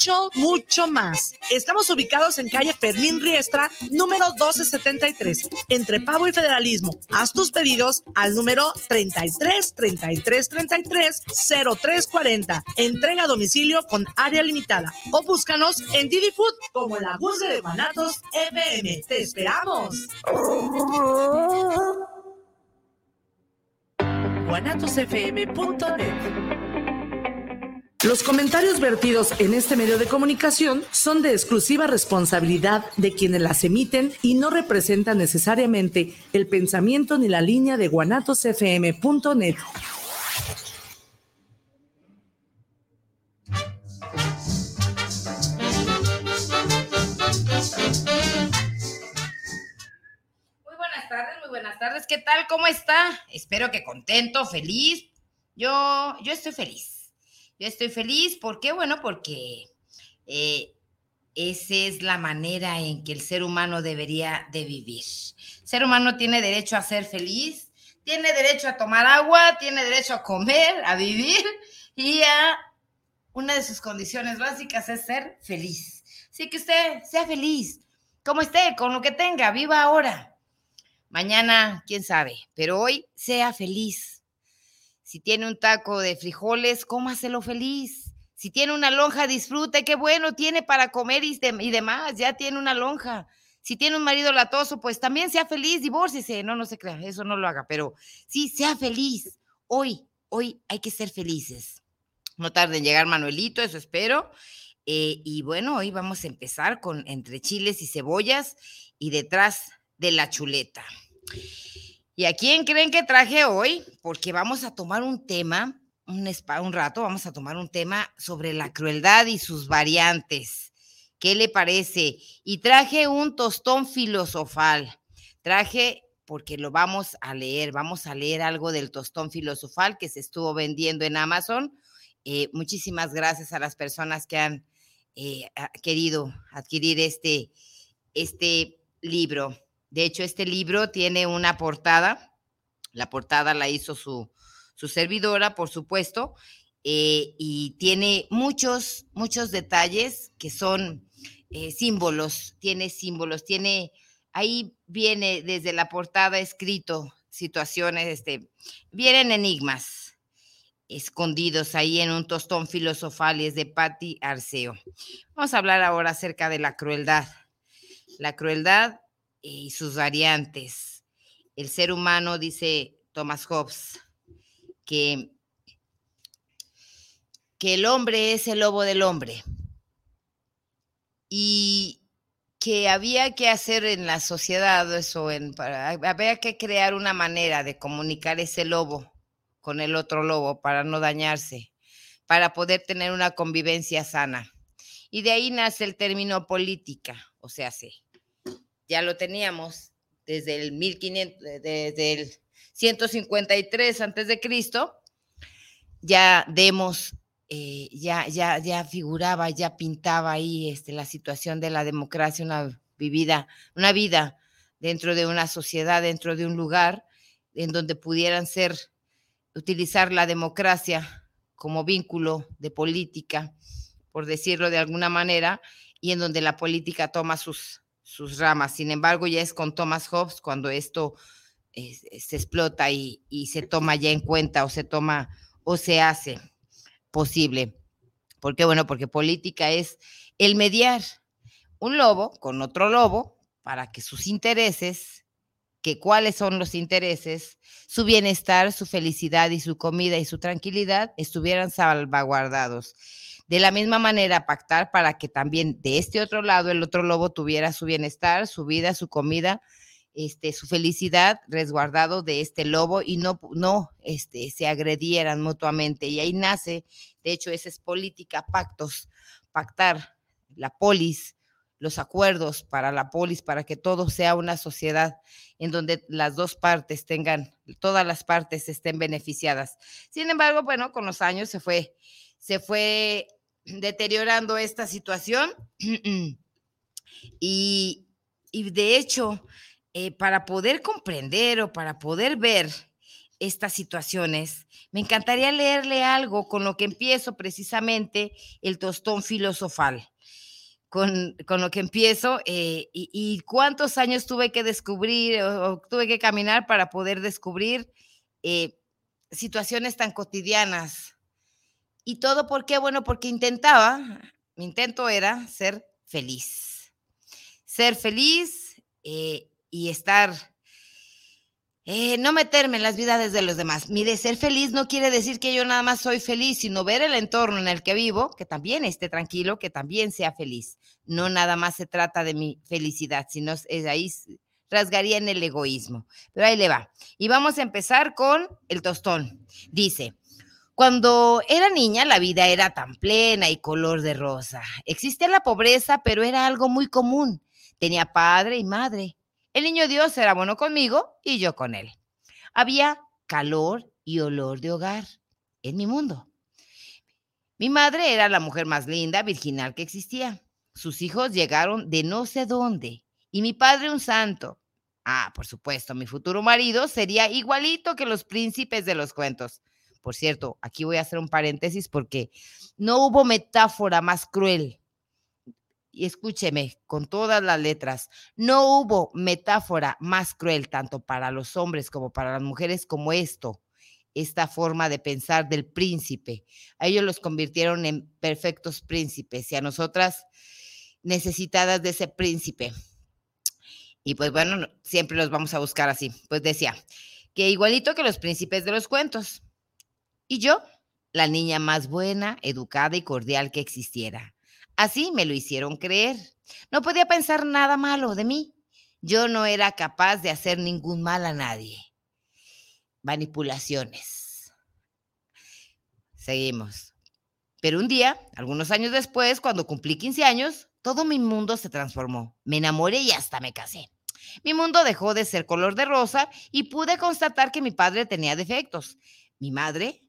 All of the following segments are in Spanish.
mucho, mucho más. Estamos ubicados en calle Fermín Riestra, número 1273, entre Pavo y Federalismo. Haz tus pedidos al número 33 33 33 0340. Entrega a domicilio con área limitada. O búscanos en Didi Food como la búsqueda de Guanatos FM. ¡Te esperamos! guanatosfm.net los comentarios vertidos en este medio de comunicación son de exclusiva responsabilidad de quienes las emiten y no representan necesariamente el pensamiento ni la línea de guanatosfm.net. buenas tardes. ¿Qué tal? ¿Cómo está? Espero que contento, feliz. Yo, yo estoy feliz. Yo estoy feliz. ¿Por qué? Bueno, porque eh, esa es la manera en que el ser humano debería de vivir. El ser humano tiene derecho a ser feliz, tiene derecho a tomar agua, tiene derecho a comer, a vivir y a una de sus condiciones básicas es ser feliz. Así que usted sea feliz, como esté, con lo que tenga, viva ahora. Mañana, quién sabe, pero hoy sea feliz. Si tiene un taco de frijoles, cómaselo feliz. Si tiene una lonja, disfrute, qué bueno tiene para comer y, demás, ya tiene una lonja. Si tiene un marido latoso, pues también sea feliz, divórcese. No, no se crea, eso no lo haga, pero sí, sea feliz. Hoy, hoy hay que ser felices. No tarde en llegar Manuelito, eso espero. Eh, y bueno, hoy vamos a empezar con entre chiles y cebollas y detrás de la chuleta. ¿Y a quién creen que traje hoy? Porque vamos a tomar un tema, un, un rato, vamos a tomar un tema sobre la crueldad y sus variantes. ¿Qué le parece? Y traje un tostón filosofal. Traje porque lo vamos a leer, vamos a leer algo del tostón filosofal que se estuvo vendiendo en Amazon. Eh, muchísimas gracias a las personas que han eh, querido adquirir este, este libro. De hecho, este libro tiene una portada. La portada la hizo su, su servidora, por supuesto, eh, y tiene muchos, muchos detalles que son eh, símbolos, tiene símbolos, tiene, ahí viene desde la portada escrito situaciones, este, vienen enigmas escondidos ahí en un tostón filosofal y es de Patti Arceo. Vamos a hablar ahora acerca de la crueldad. La crueldad y sus variantes. El ser humano, dice Thomas Hobbes, que, que el hombre es el lobo del hombre y que había que hacer en la sociedad eso, en, había que crear una manera de comunicar ese lobo con el otro lobo para no dañarse, para poder tener una convivencia sana. Y de ahí nace el término política, o sea, sí, ya lo teníamos desde el 1500, desde el 153 antes de Cristo, ya Demos eh, ya, ya, ya figuraba, ya pintaba ahí este, la situación de la democracia, una vivida, una vida dentro de una sociedad, dentro de un lugar en donde pudieran ser, utilizar la democracia como vínculo de política, por decirlo de alguna manera, y en donde la política toma sus, sus ramas. Sin embargo, ya es con Thomas Hobbes cuando esto se explota y, se toma ya en cuenta o se toma o se hace posible. ¿Por qué? Bueno, porque política es el mediar un lobo con otro lobo para que sus intereses, que cuáles son los intereses, su bienestar, su felicidad y su comida y su tranquilidad estuvieran salvaguardados. De la misma manera, pactar para que también de este otro lado el otro lobo tuviera su bienestar, su vida, su comida, este, su felicidad resguardado de este lobo y no, no este, se agredieran mutuamente. Y ahí nace, de hecho, esa es política, pactos, pactar la polis, los acuerdos para la polis, para que todo sea una sociedad en donde las dos partes tengan, todas las partes estén beneficiadas. Sin embargo, bueno, con los años se fue, se fue deteriorando esta situación. y, de hecho, eh, para poder comprender o para poder ver estas situaciones, me encantaría leerle algo con lo que empiezo precisamente el tostón filosofal. Con, lo que empiezo eh, y, cuántos años tuve que descubrir o, tuve que caminar para poder descubrir eh, situaciones tan cotidianas. Y todo por qué? Bueno, porque intentaba, mi intento era ser feliz. Ser feliz eh, y estar eh, no meterme en las vidas de los demás. Mire, ser feliz no quiere decir que yo nada más soy feliz, sino ver el entorno en el que vivo, que también esté tranquilo, que también sea feliz. No nada más se trata de mi felicidad, sino es ahí rasgaría en el egoísmo. Pero ahí le va. Y vamos a empezar con el tostón. Dice, cuando era niña la vida era tan plena y color de rosa. Existía la pobreza, pero era algo muy común. Tenía padre y madre el niño Dios era bueno conmigo y yo con él. Había calor y olor de hogar en mi mundo. Mi madre era la mujer más linda, virginal que existía. Sus hijos llegaron de no sé dónde. Y mi padre un santo. Ah, por supuesto, mi futuro marido sería igualito que los príncipes de los cuentos. Por cierto, aquí voy a hacer un paréntesis porque no hubo metáfora más cruel y escúcheme con todas las letras, no hubo metáfora más cruel tanto para los hombres como para las mujeres como esto, esta forma de pensar del príncipe. A ellos los convirtieron en perfectos príncipes y a nosotras necesitadas de ese príncipe. Y pues bueno, siempre los vamos a buscar así. Pues decía, que igualito que los príncipes de los cuentos. Y yo, la niña más buena, educada y cordial que existiera Así me lo hicieron creer. No podía pensar nada malo de mí. Yo no era capaz de hacer ningún mal a nadie. Manipulaciones. Seguimos. Pero un día, algunos años después, cuando cumplí 15 años, todo mi mundo se transformó. Me enamoré y hasta me casé. Mi mundo dejó de ser color de rosa y pude constatar que mi padre tenía defectos. Mi madre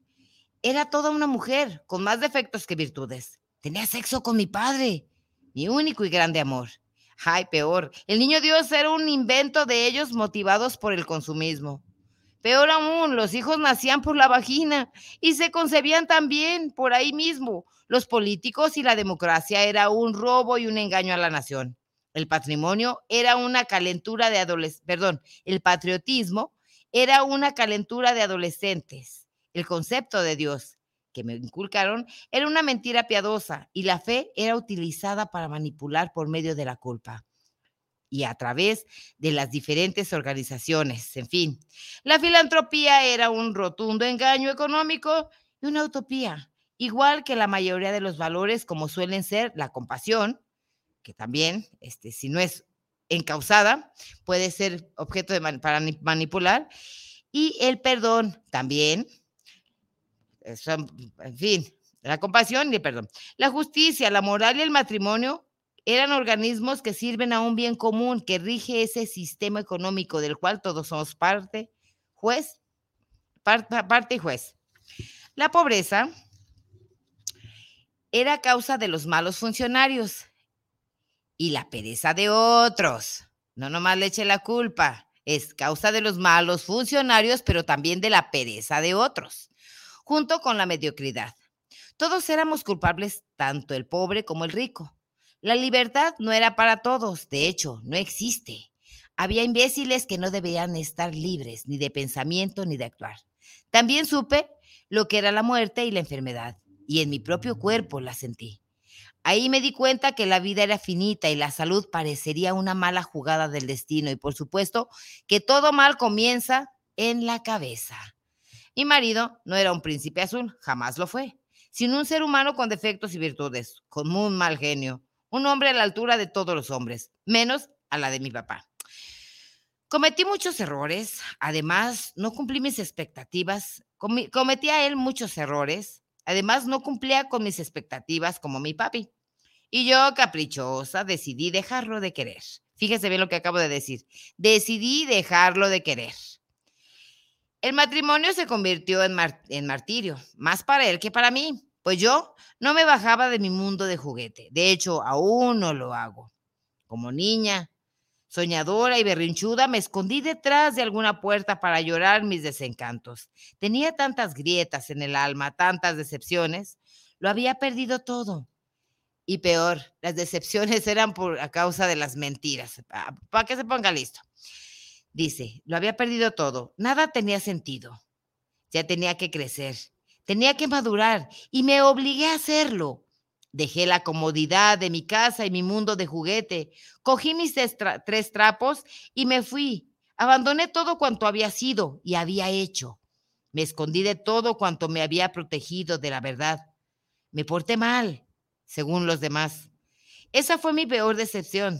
era toda una mujer con más defectos que virtudes. Tenía sexo con mi padre, mi único y grande amor. Ay, peor, el niño Dios era un invento de ellos motivados por el consumismo. Peor aún, los hijos nacían por la vagina y se concebían también por ahí mismo. Los políticos y la democracia era un robo y un engaño a la nación. El patrimonio era una calentura de adolescentes, perdón, el patriotismo era una calentura de adolescentes. El concepto de Dios que me inculcaron era una mentira piadosa y la fe era utilizada para manipular por medio de la culpa y a través de las diferentes organizaciones. En fin, la filantropía era un rotundo engaño económico y una utopía, igual que la mayoría de los valores como suelen ser la compasión, que también, este, si no es encausada, puede ser objeto de para manipular, y el perdón también, en fin, la compasión y perdón. La justicia, la moral y el matrimonio eran organismos que sirven a un bien común que rige ese sistema económico del cual todos somos parte, juez, parte y juez. La pobreza era causa de los malos funcionarios y la pereza de otros. No nomás le eche la culpa, es causa de los malos funcionarios, pero también de la pereza de otros junto con la mediocridad. Todos éramos culpables, tanto el pobre como el rico. La libertad no era para todos, de hecho, no existe. Había imbéciles que no debían estar libres ni de pensamiento ni de actuar. También supe lo que era la muerte y la enfermedad, y en mi propio cuerpo la sentí. Ahí me di cuenta que la vida era finita y la salud parecería una mala jugada del destino y por supuesto que todo mal comienza en la cabeza. Mi marido no era un príncipe azul, jamás lo fue, sino un ser humano con defectos y virtudes, con muy mal genio, un hombre a la altura de todos los hombres, menos a la de mi papá. Cometí muchos errores, además no cumplí mis expectativas, cometía él muchos errores, además no cumplía con mis expectativas como mi papi. Y yo, caprichosa, decidí dejarlo de querer. Fíjese bien lo que acabo de decir. Decidí dejarlo de querer. El matrimonio se convirtió en, martirio, más para él que para mí, pues yo no me bajaba de mi mundo de juguete. De hecho, aún no lo hago. Como niña, Soñadora y berrinchuda, me escondí detrás de alguna puerta para llorar mis desencantos. Tenía tantas grietas en el alma, tantas decepciones. Lo había perdido todo. Y peor, las decepciones eran por a causa de las mentiras. Para que se ponga listo. Dice, lo había perdido todo. Nada tenía sentido. Ya tenía que crecer. Tenía que madurar y me obligué a hacerlo. Dejé la comodidad de mi casa y mi mundo de juguete. Cogí mis tres trapos y me fui. Abandoné todo cuanto había sido y había hecho. Me escondí de todo cuanto me había protegido de la verdad. Me porté mal, según los demás. Esa fue mi peor decepción.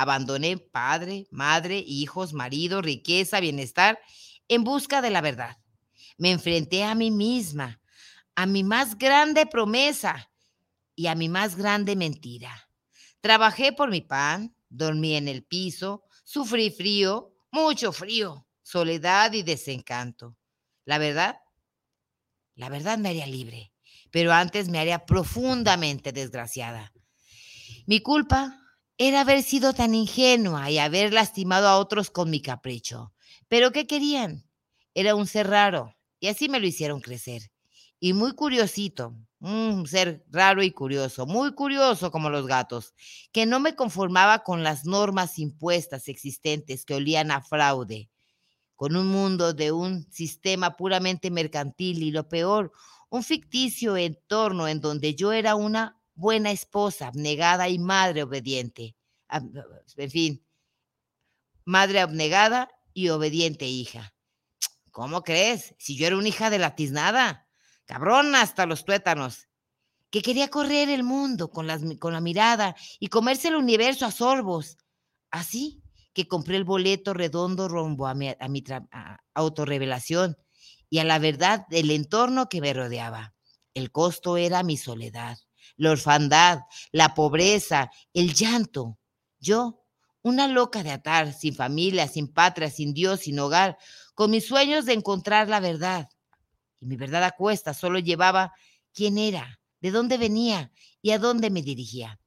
Abandoné padre, madre, hijos, marido, riqueza, bienestar en busca de la verdad. Me enfrenté a mí misma, a mi más grande promesa y a mi más grande mentira. Trabajé por mi pan, dormí en el piso, sufrí frío, mucho frío, soledad y desencanto. La verdad, la verdad me haría libre, pero antes me haría profundamente desgraciada. Mi culpa era haber sido tan ingenua y haber lastimado a otros con mi capricho. Pero ¿qué querían? Era un ser raro y así me lo hicieron crecer. Y muy curiosito, un ser raro y curioso, muy curioso como los gatos, que no me conformaba con las normas impuestas existentes que olían a fraude, con un mundo de un sistema puramente mercantil y lo peor, un ficticio entorno en donde yo era una buena esposa, abnegada y madre obediente. En fin, madre abnegada y obediente hija. ¿Cómo crees? Si yo era una hija de la tiznada cabrón hasta los tuétanos, que quería correr el mundo con, las, con la mirada y comerse el universo a sorbos. Así que compré el boleto redondo rumbo a mi, a mi autorrevelación y a la verdad del entorno que me rodeaba. El costo era mi soledad, la orfandad, la pobreza, el llanto. Yo, una loca de atar, sin familia, sin patria, sin Dios, sin hogar, con mis sueños de encontrar la verdad y mi verdad a cuesta solo llevaba quién era, de dónde venía y a dónde me dirigía.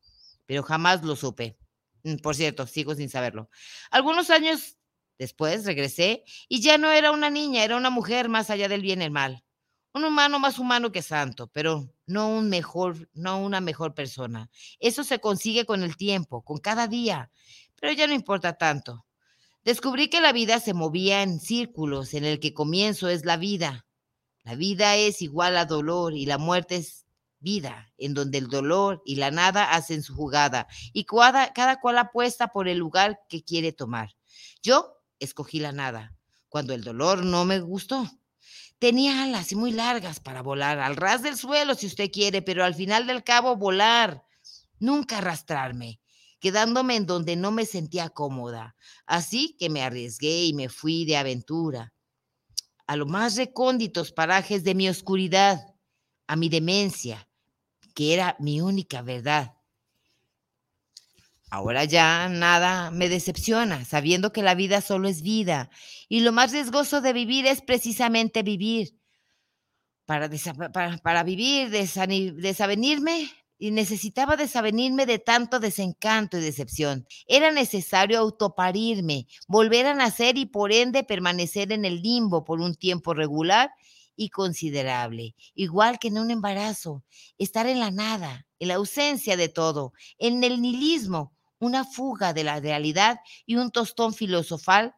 Pero jamás lo supe. Mm, por cierto, sigo sin saberlo. Algunos años después regresé y ya no era una niña, era una mujer más allá del bien y el mal. Un humano más humano que santo, pero no un mejor, no una mejor persona. Eso se consigue con el tiempo, con cada día, pero ya no importa tanto. Descubrí que la vida se movía en círculos, en el que comienzo es la vida, la vida es igual a dolor y la muerte es vida, en donde el dolor y la nada hacen su jugada y cada, cada cual apuesta por el lugar que quiere tomar. Yo escogí la nada, cuando el dolor no me gustó. Tenía alas muy largas para volar, al ras del suelo si usted quiere, pero al final del cabo volar, nunca arrastrarme, quedándome en donde no me sentía cómoda. Así que me arriesgué y me fui de aventura a los más recónditos parajes de mi oscuridad, a mi demencia, que era mi única verdad. Ahora ya nada me decepciona, sabiendo que la vida solo es vida y lo más riesgoso de vivir es precisamente vivir. Para, para, vivir, desavenirme, y necesitaba desavenirme de tanto desencanto y decepción. Era necesario autoparirme, volver a nacer y por ende permanecer en el limbo por un tiempo regular y considerable, igual que en un embarazo, estar en la nada, en la ausencia de todo, en el nihilismo, una fuga de la realidad y un tostón filosofal,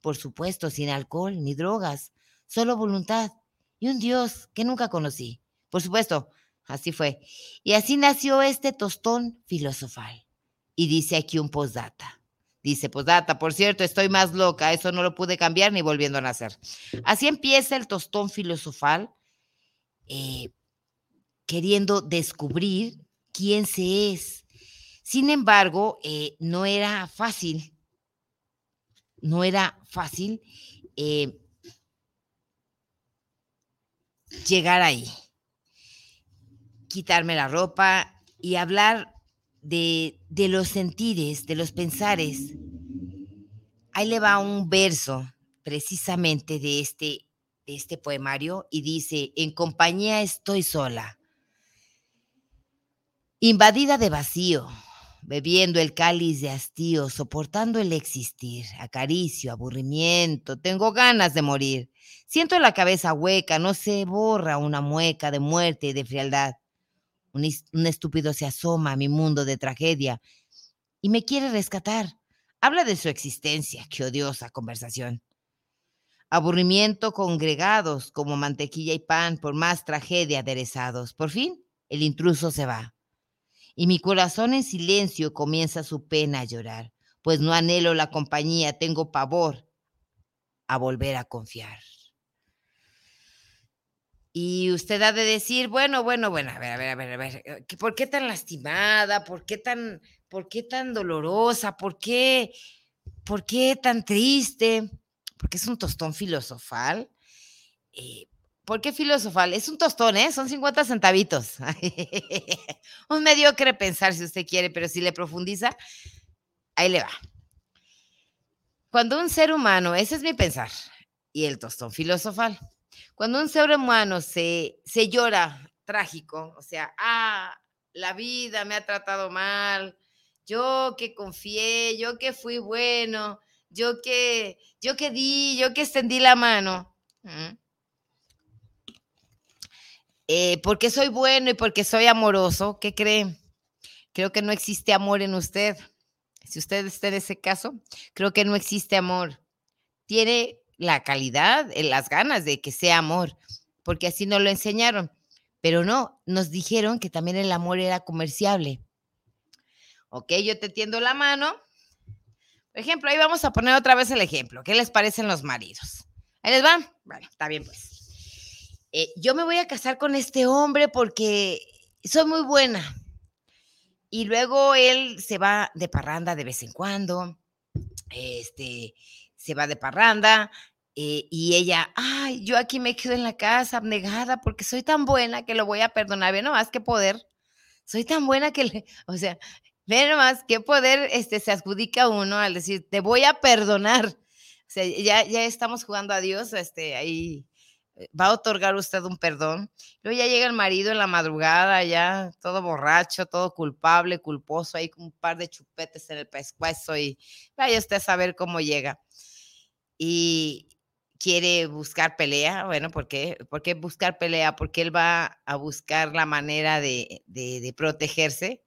por supuesto sin alcohol ni drogas, solo voluntad y un Dios que nunca conocí. Por supuesto, Así fue. Y así nació este tostón filosofal. Y dice aquí un postdata. Dice, postdata, por cierto, estoy más loca, eso no lo pude cambiar ni volviendo a nacer. Así empieza el tostón filosofal, eh, queriendo descubrir quién se es. Sin embargo, eh, no era fácil, no era fácil eh, llegar ahí quitarme la ropa y hablar de, los sentires, de los pensares. Ahí le va un verso precisamente de este, de este poemario y dice, en compañía estoy sola, invadida de vacío, bebiendo el cáliz de hastío, soportando el existir, acaricio, aburrimiento, tengo ganas de morir. Siento la cabeza hueca, no se borra una mueca de muerte y de frialdad. Un, estúpido se asoma a mi mundo de tragedia y me quiere rescatar. Habla de su existencia, qué odiosa conversación. Aburrimiento congregados como mantequilla y pan por más tragedia aderezados. Por fin, el intruso se va. Y mi corazón en silencio comienza su pena a llorar, pues no anhelo la compañía, tengo pavor a volver a confiar. Y usted ha de decir, bueno, bueno, bueno, a ver, a ver, a ver, a ver, eh, ¿por qué tan lastimada? ¿Por qué tan, por qué tan dolorosa? ¿Por qué, por qué tan triste? Porque es un tostón filosofal. Eh, ¿Por qué filosofal? Es un tostón, ¿eh? Son 50 centavitos. un mediocre pensar si usted quiere, pero si le profundiza, ahí le va. Cuando un ser humano, ese es mi pensar, y el tostón filosofal, cuando un ser humano se, se llora trágico, o sea, ah, la vida me ha tratado mal, yo que confié, yo que fui bueno, yo que, yo que di, yo que extendí la mano. Eh, porque soy bueno y porque soy amoroso, ¿qué cree? Creo que no existe amor en usted. Si usted está en ese caso, creo que no existe amor. Tiene la calidad, eh, las ganas de que sea amor, porque así nos lo enseñaron. Pero no, nos dijeron que también el amor era comerciable. Ok, yo te tiendo la mano. Por ejemplo, ahí vamos a poner otra vez el ejemplo. ¿Qué les parecen los maridos? Ahí les van. Bueno, está bien pues. Eh, yo me voy a casar con este hombre porque soy muy buena. Y luego él se va de parranda de vez en cuando. Este, se va de parranda eh, y ella, ay, yo aquí me quedo en la casa abnegada porque soy tan buena que lo voy a perdonar. Ve nomás qué poder. Soy tan buena que, le, o sea, ve nomás qué poder este, se adjudica uno al decir, te voy a perdonar. O sea, ya, ya estamos jugando a Dios, este, ahí va a otorgar usted un perdón. Luego ya llega el marido en la madrugada, ya todo borracho, todo culpable, culposo, ahí con un par de chupetes en el pescuezo y vaya usted a saber cómo llega y quiere buscar pelea. Bueno, ¿por qué? ¿Por qué buscar pelea? Porque él va a buscar la manera de, protegerse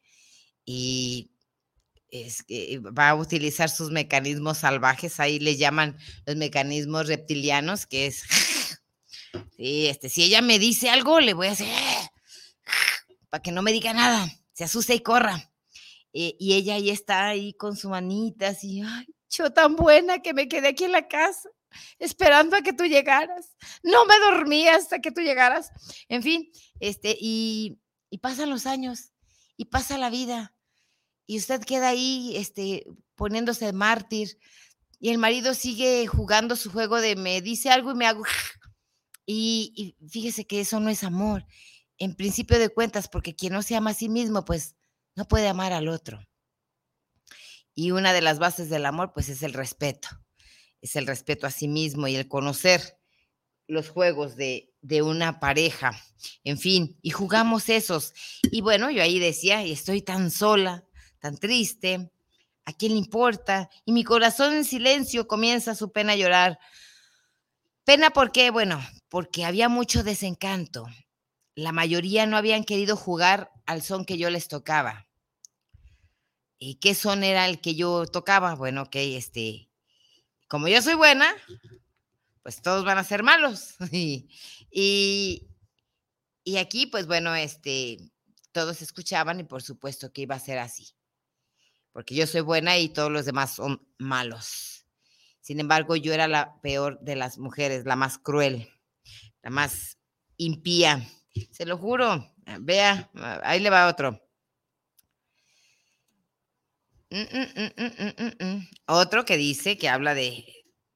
y va a utilizar sus mecanismos salvajes, ahí le llaman los mecanismos reptilianos, que es, sí, este, si ella me dice algo, le voy a hacer, para que no me diga nada, se asuste y corra. Eh, y ella ahí está ahí con su manita así, ay, yo tan buena que me quedé aquí en la casa esperando a que tú llegaras. No me dormí hasta que tú llegaras. En fin, este, y, pasan los años y pasa la vida. Y usted queda ahí, este, poniéndose mártir. Y el marido sigue jugando su juego de me dice algo y me hago. Y, fíjese que eso no es amor. En principio de cuentas, porque quien no se ama a sí mismo, pues no puede amar al otro. Y una de las bases del amor, pues es el respeto. Es el respeto a sí mismo y el conocer los juegos de, de una pareja. En fin, y jugamos esos. Y bueno, yo ahí decía, y estoy tan sola, tan triste, ¿a quién le importa? Y mi corazón en silencio comienza su pena a llorar. Pena por qué? Bueno, porque había mucho desencanto. La mayoría no habían querido jugar al son que yo les tocaba. ¿Y qué son era el que yo tocaba? Bueno, ok, este, como yo soy buena, pues todos van a ser malos. y, y, aquí, pues bueno, este, todos escuchaban y por supuesto que iba a ser así, porque yo soy buena y todos los demás son malos. Sin embargo, yo era la peor de las mujeres, la más cruel, la más impía. Se lo juro. Vea, ahí le va otro. Mm, mm, mm, Otro que dice, que habla de,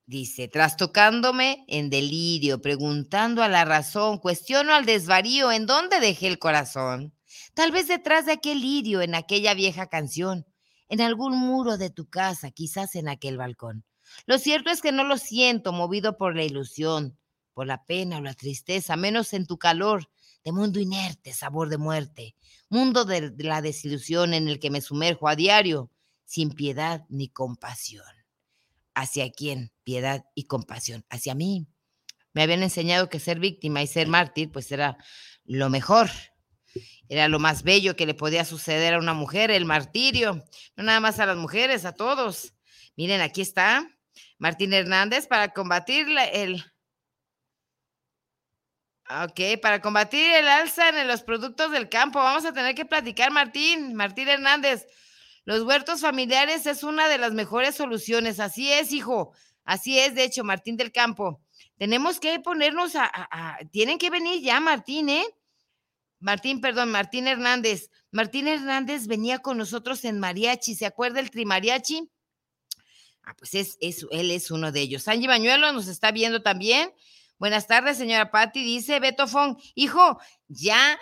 dice, trastocándome en delirio, preguntando a la razón, cuestiono al desvarío, ¿en dónde dejé el corazón? Tal vez detrás de aquel lirio, en aquella vieja canción, en algún muro de tu casa, quizás en aquel balcón. Lo cierto es que no lo siento movido por la ilusión, por la pena o la tristeza, menos en tu calor, de mundo inerte, sabor de muerte, mundo de la desilusión en el que me sumerjo a diario, sin piedad ni compasión. ¿Hacia quién? Piedad y compasión. Hacia mí. Me habían enseñado que ser víctima y ser mártir, pues era lo mejor. Era lo más bello que le podía suceder a una mujer, el martirio. No nada más a las mujeres, a todos. Miren, aquí está Martín Hernández para combatir el... Ok, para combatir el alza en los productos del campo. Vamos a tener que platicar, Martín, Martín Hernández. Los huertos familiares es una de las mejores soluciones. Así es, hijo. Así es, de hecho, Martín del Campo. Tenemos que ponernos a, a, tienen que venir ya, Martín, ¿eh? Martín, perdón, Martín Hernández. Martín Hernández venía con nosotros en mariachi. ¿Se acuerda el trimariachi? Ah, pues es, es, él es uno de ellos. Angie Bañuelo nos está viendo también. Buenas tardes, señora Patti. Dice Beto Fong, hijo, ya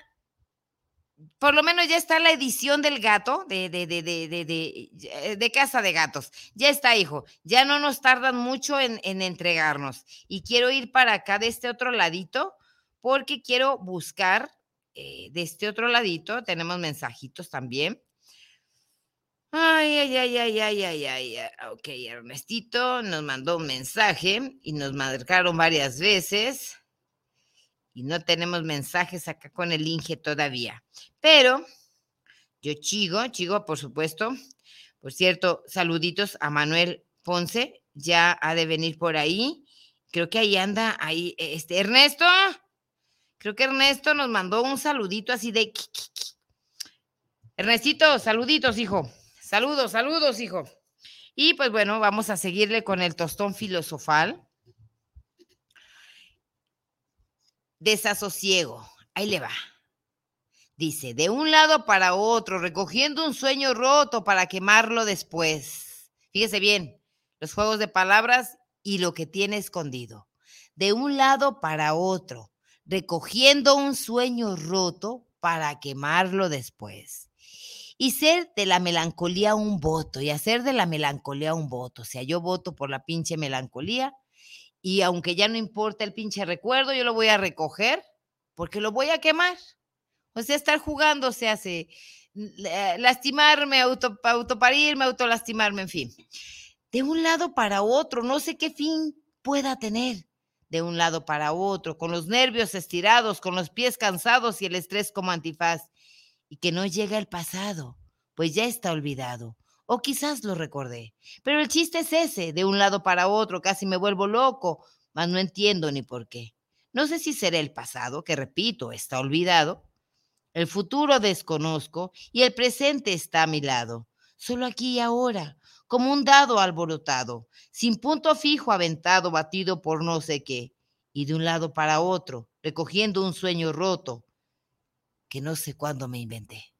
por lo menos ya está la edición del gato, de, de, de, de, de, Casa de Gatos. Ya está, hijo. Ya no nos tardan mucho en, en, entregarnos. Y quiero ir para acá de este otro ladito, porque quiero buscar eh, de este otro ladito. Tenemos mensajitos también. Ay, ay, ay, ay, ay, ay, ay. Ok, Ernestito nos mandó un mensaje y nos marcaron varias veces y no tenemos mensajes acá con el Inge todavía. Pero yo chigo, chigo, por supuesto. Por cierto, saluditos a Manuel Ponce, ya ha de venir por ahí. Creo que ahí anda, ahí, este, Ernesto. Creo que Ernesto nos mandó un saludito así de... Ernestito, saluditos, hijo. Saludos, saludos, hijo. Y pues bueno, vamos a seguirle con el tostón filosofal. Desasosiego. Ahí le va. Dice, de un lado para otro, recogiendo un sueño roto para quemarlo después. Fíjese bien, los juegos de palabras y lo que tiene escondido. De un lado para otro, recogiendo un sueño roto para quemarlo después. Y ser de la melancolía un voto, y hacer de la melancolía un voto. O sea, yo voto por la pinche melancolía y aunque ya no importa el pinche recuerdo, yo lo voy a recoger porque lo voy a quemar. O sea, estar jugando se hace lastimarme, auto, autoparirme, autolastimarme, en fin. De un lado para otro, no sé qué fin pueda tener. De un lado para otro, con los nervios estirados, con los pies cansados y el estrés como antifaz. Y que no llega el pasado, pues ya está olvidado o quizás lo recordé. Pero el chiste es ese, de un lado para otro, casi me vuelvo loco, mas no entiendo ni por qué. No sé si será el pasado, que repito, está olvidado. El futuro desconozco y el presente está a mi lado, solo aquí y ahora, como un dado alborotado, sin punto fijo aventado, batido por no sé qué, y de un lado para otro, recogiendo un sueño roto que no sé cuándo me inventé.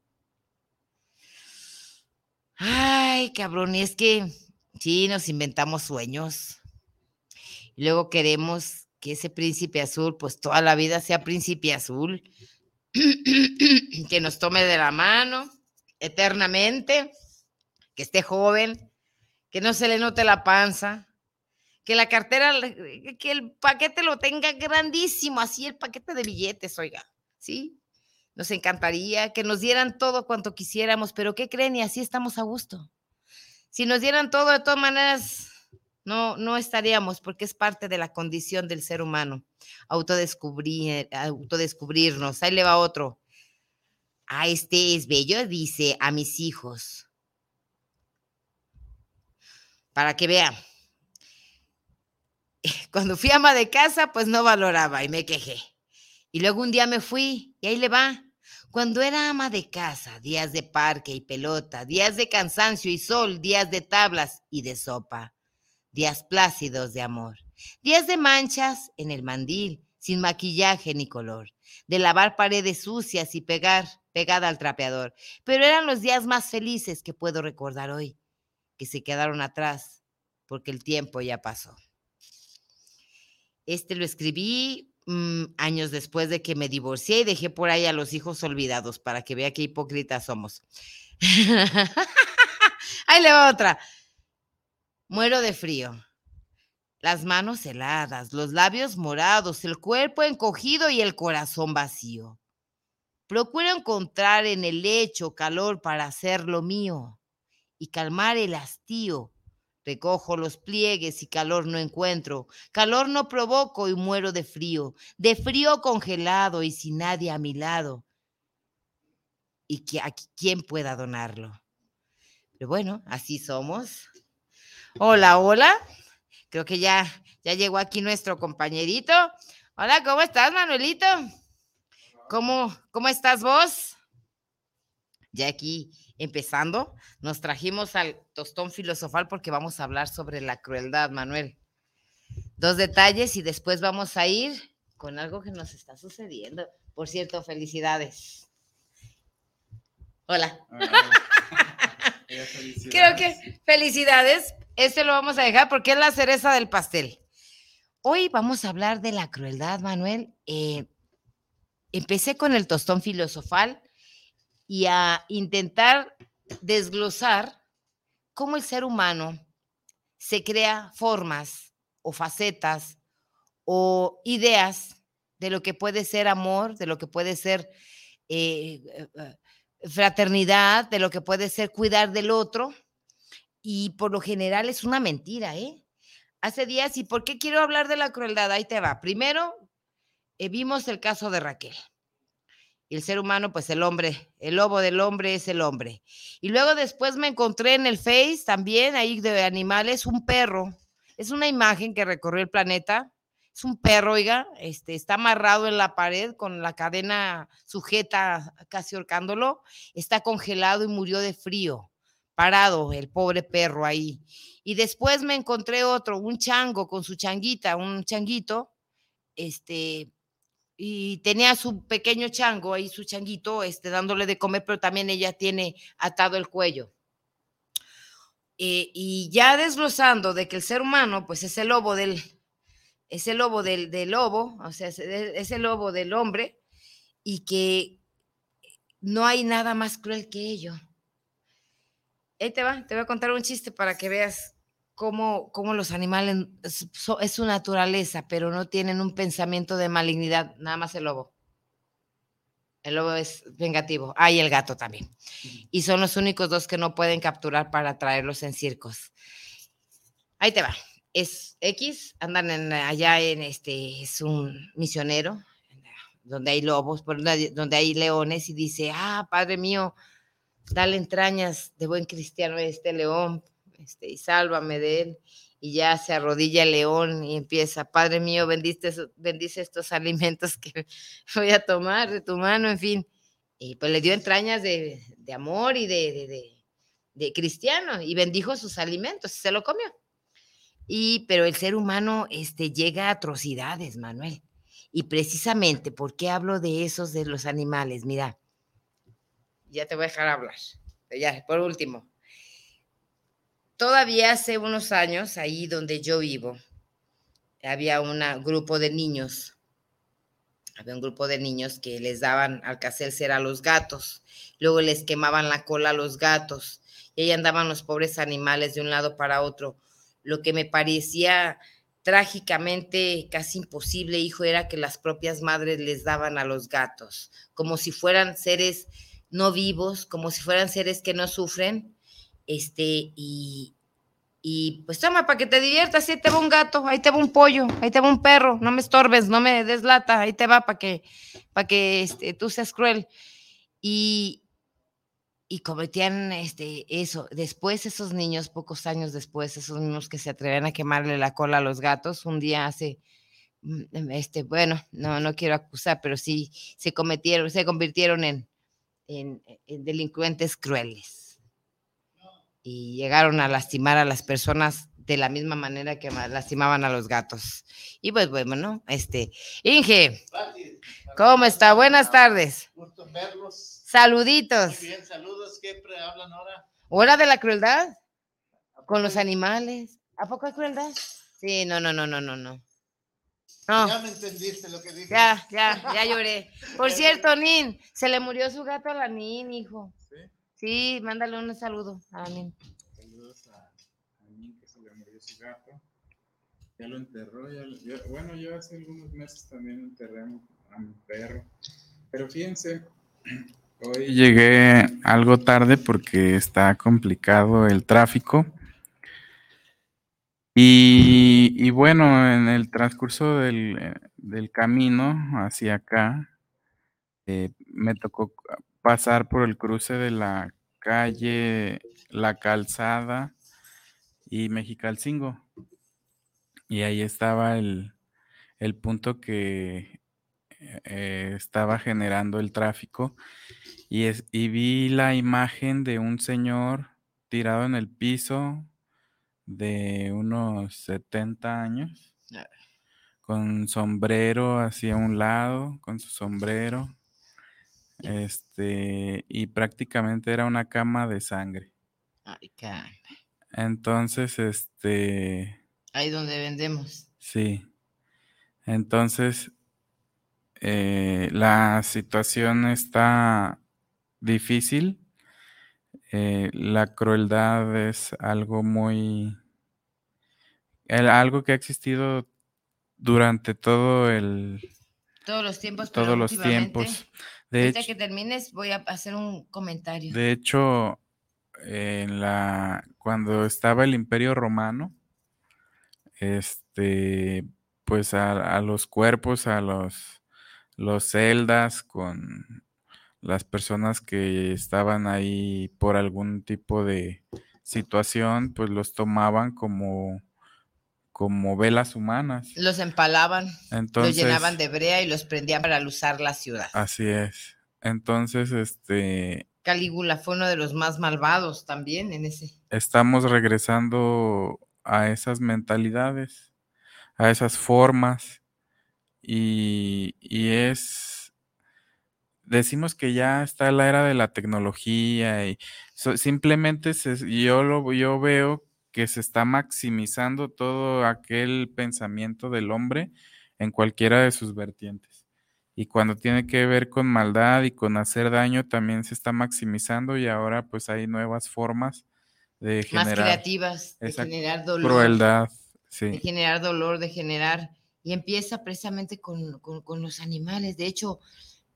Ay, cabrón, y es que sí, nos inventamos sueños. Luego queremos que ese príncipe azul, pues toda la vida sea príncipe azul, que nos tome de la mano eternamente, que esté joven, que no se le note la panza, que la cartera, que el paquete lo tenga grandísimo, así el paquete de billetes, oiga, ¿sí? Nos encantaría que nos dieran todo cuanto quisiéramos, pero ¿qué creen? Y así estamos a gusto. Si nos dieran todo, de todas maneras, no, no estaríamos, porque es parte de la condición del ser humano, autodescubrir, autodescubrirnos. Ahí le va otro. Ah, este es bello, dice a mis hijos. Para que vean. Cuando fui ama de casa, pues no valoraba y me quejé. Y luego un día me fui y ahí le va. Cuando era ama de casa, días de parque y pelota, días de cansancio y sol, días de tablas y de sopa, días plácidos de amor, días de manchas en el mandil, sin maquillaje ni color, de lavar paredes sucias y pegar pegada al trapeador. Pero eran los días más felices que puedo recordar hoy, que se quedaron atrás, porque el tiempo ya pasó. Este lo escribí Mm, años después de que me divorcié y dejé por ahí a los hijos olvidados para que vea qué hipócritas somos. ahí le va otra. Muero de frío. Las manos heladas, los labios morados, el cuerpo encogido y el corazón vacío. Procuro encontrar en el lecho calor para hacer lo mío y calmar el hastío. Recojo los pliegues y calor no encuentro. Calor no provoco y muero de frío. De frío congelado y sin nadie a mi lado. Y que quién pueda donarlo. Pero bueno, así somos. Hola, hola. Creo que ya, ya llegó aquí nuestro compañerito. Hola, ¿cómo estás, Manuelito? ¿Cómo, cómo estás vos? Ya aquí empezando, nos trajimos al tostón filosofal porque vamos a hablar sobre la crueldad, Manuel. Dos detalles y después vamos a ir con algo que nos está sucediendo. Por cierto, felicidades. Hola. Creo que felicidades. Este lo vamos a dejar porque es la cereza del pastel. Hoy vamos a hablar de la crueldad, Manuel. Eh, empecé con el tostón filosofal y a intentar desglosar cómo el ser humano se crea formas o facetas o ideas de lo que puede ser amor, de lo que puede ser eh, eh, fraternidad, de lo que puede ser cuidar del otro. Y por lo general es una mentira, ¿eh? Hace días, ¿y por qué quiero hablar de la crueldad? Ahí te va. Primero, eh, vimos el caso de Raquel. Y el ser humano, pues el hombre, el lobo del hombre es el hombre. Y luego después me encontré en el Face también, ahí de animales, un perro. Es una imagen que recorrió el planeta es un perro, oiga, este, está amarrado en la pared con la cadena sujeta, casi ahorcándolo, está congelado y murió de frío, parado el pobre perro ahí. Y después me encontré otro, un chango con su changuita, un changuito, este, y tenía su pequeño chango ahí, su changuito, este, dándole de comer, pero también ella tiene atado el cuello. Eh, y ya desglosando de que el ser humano, pues es el lobo del, ese lobo del, lobo, o sea, ese lobo del hombre, y que no hay nada más cruel que ello. Ahí te va, te voy a contar un chiste para que veas cómo, cómo los animales es, su naturaleza, pero no tienen un pensamiento de malignidad, nada más el lobo. El lobo es vengativo. Ah, y el gato también. Y son los únicos dos que no pueden capturar para traerlos en circos. Ahí te va es X, andan en, allá en este, es un misionero, donde hay lobos, donde hay leones, y dice, ah, Padre mío, dale entrañas de buen cristiano a este león, este, y sálvame de él. Y ya se arrodilla el león y empieza, Padre mío, bendice, bendice estos alimentos que voy a tomar de tu mano, en fin. Y pues le dio entrañas de, amor y de, de, de cristiano y bendijo sus alimentos y se lo comió. Y, pero el ser humano este, llega a atrocidades, Manuel. Y precisamente, ¿por qué hablo de esos de los animales? Mira, ya te voy a dejar hablar. Ya, por último. Todavía hace unos años, ahí donde yo vivo, había un grupo de niños. Había un grupo de niños que les daban al ser a los gatos. Luego les quemaban la cola a los gatos. Y ahí andaban los pobres animales de un lado para otro lo que me parecía trágicamente casi imposible, hijo, era que las propias madres les daban a los gatos, como si fueran seres no vivos, como si fueran seres que no sufren, este, y, y pues toma, para que te diviertas, ahí te va un gato, ahí te va un pollo, ahí te va un perro, no me estorbes, no me deslata, ahí te va para que, para que este, tú seas cruel. Y, y cometían este, eso. Después, esos niños, pocos años después, esos niños que se atreven a quemarle la cola a los gatos, un día hace, mm, em, este, bueno, no, no quiero acusar, pero sí se cometieron, se convirtieron en, en, en delincuentes crueles. Y llegaron a lastimar a las personas de la misma manera que lastimaban a los gatos. Y pues bueno, este, Inge, ¿cómo está? Buenas tardes. Gusto verlos. Saluditos. bien, saludos. ¿Qué hablan ahora? ¿Hora de la crueldad? Con los animales. ¿A poco hay crueldad? Sí, no, no, no, no, no, no. Ya me entendiste lo que dije. Ya, ya, ya lloré. Por cierto, Nin, se le murió su gato a la Nin, hijo. Sí. Mándale un saludo a Nin. Saludos a, Nin que se le murió su gato. Ya lo enterró. bueno, yo hace algunos meses también enterré a mi perro. Pero fíjense, Hoy llegué algo tarde porque está complicado el tráfico. Y, bueno, en el transcurso del, camino hacia acá, eh, me tocó pasar por el cruce de la calle La Calzada y Mexicalcingo. Y ahí estaba el, punto que eh, estaba generando el tráfico. Y, es, y vi la imagen de un señor tirado en el piso de unos 70 años, con sombrero hacia un lado, con su sombrero, este, y prácticamente era una cama de sangre. Ay, caramba. Entonces, este... Ahí donde vendemos. Sí. Entonces, eh, la situación está difícil. Eh, la crueldad es algo muy... algo que ha existido durante todo el... Todos los tiempos. Todos los tiempos. De que termines voy a hacer un comentario. De hecho, en la, cuando estaba el Imperio Romano, este, pues a, los cuerpos, a los, los celdas con las personas que estaban ahí por algún tipo de situación, pues los tomaban como, como velas humanas. Los empalaban, los llenaban de brea y los prendían para luzar la ciudad. Así es. Entonces, este... Calígula fue uno de los más malvados también en ese. Estamos regresando a esas mentalidades, a esas formas, y, y es decimos que ya está la era de la tecnología y simplemente yo, lo, yo veo que se está maximizando todo aquel pensamiento del hombre en cualquiera de sus vertientes. Y cuando tiene que ver con maldad y con hacer daño, también se está maximizando y ahora pues hay nuevas formas de generar. Más creativas, de generar dolor. Crueldad, sí. De generar dolor, de generar... Y empieza precisamente con, con los animales. De hecho,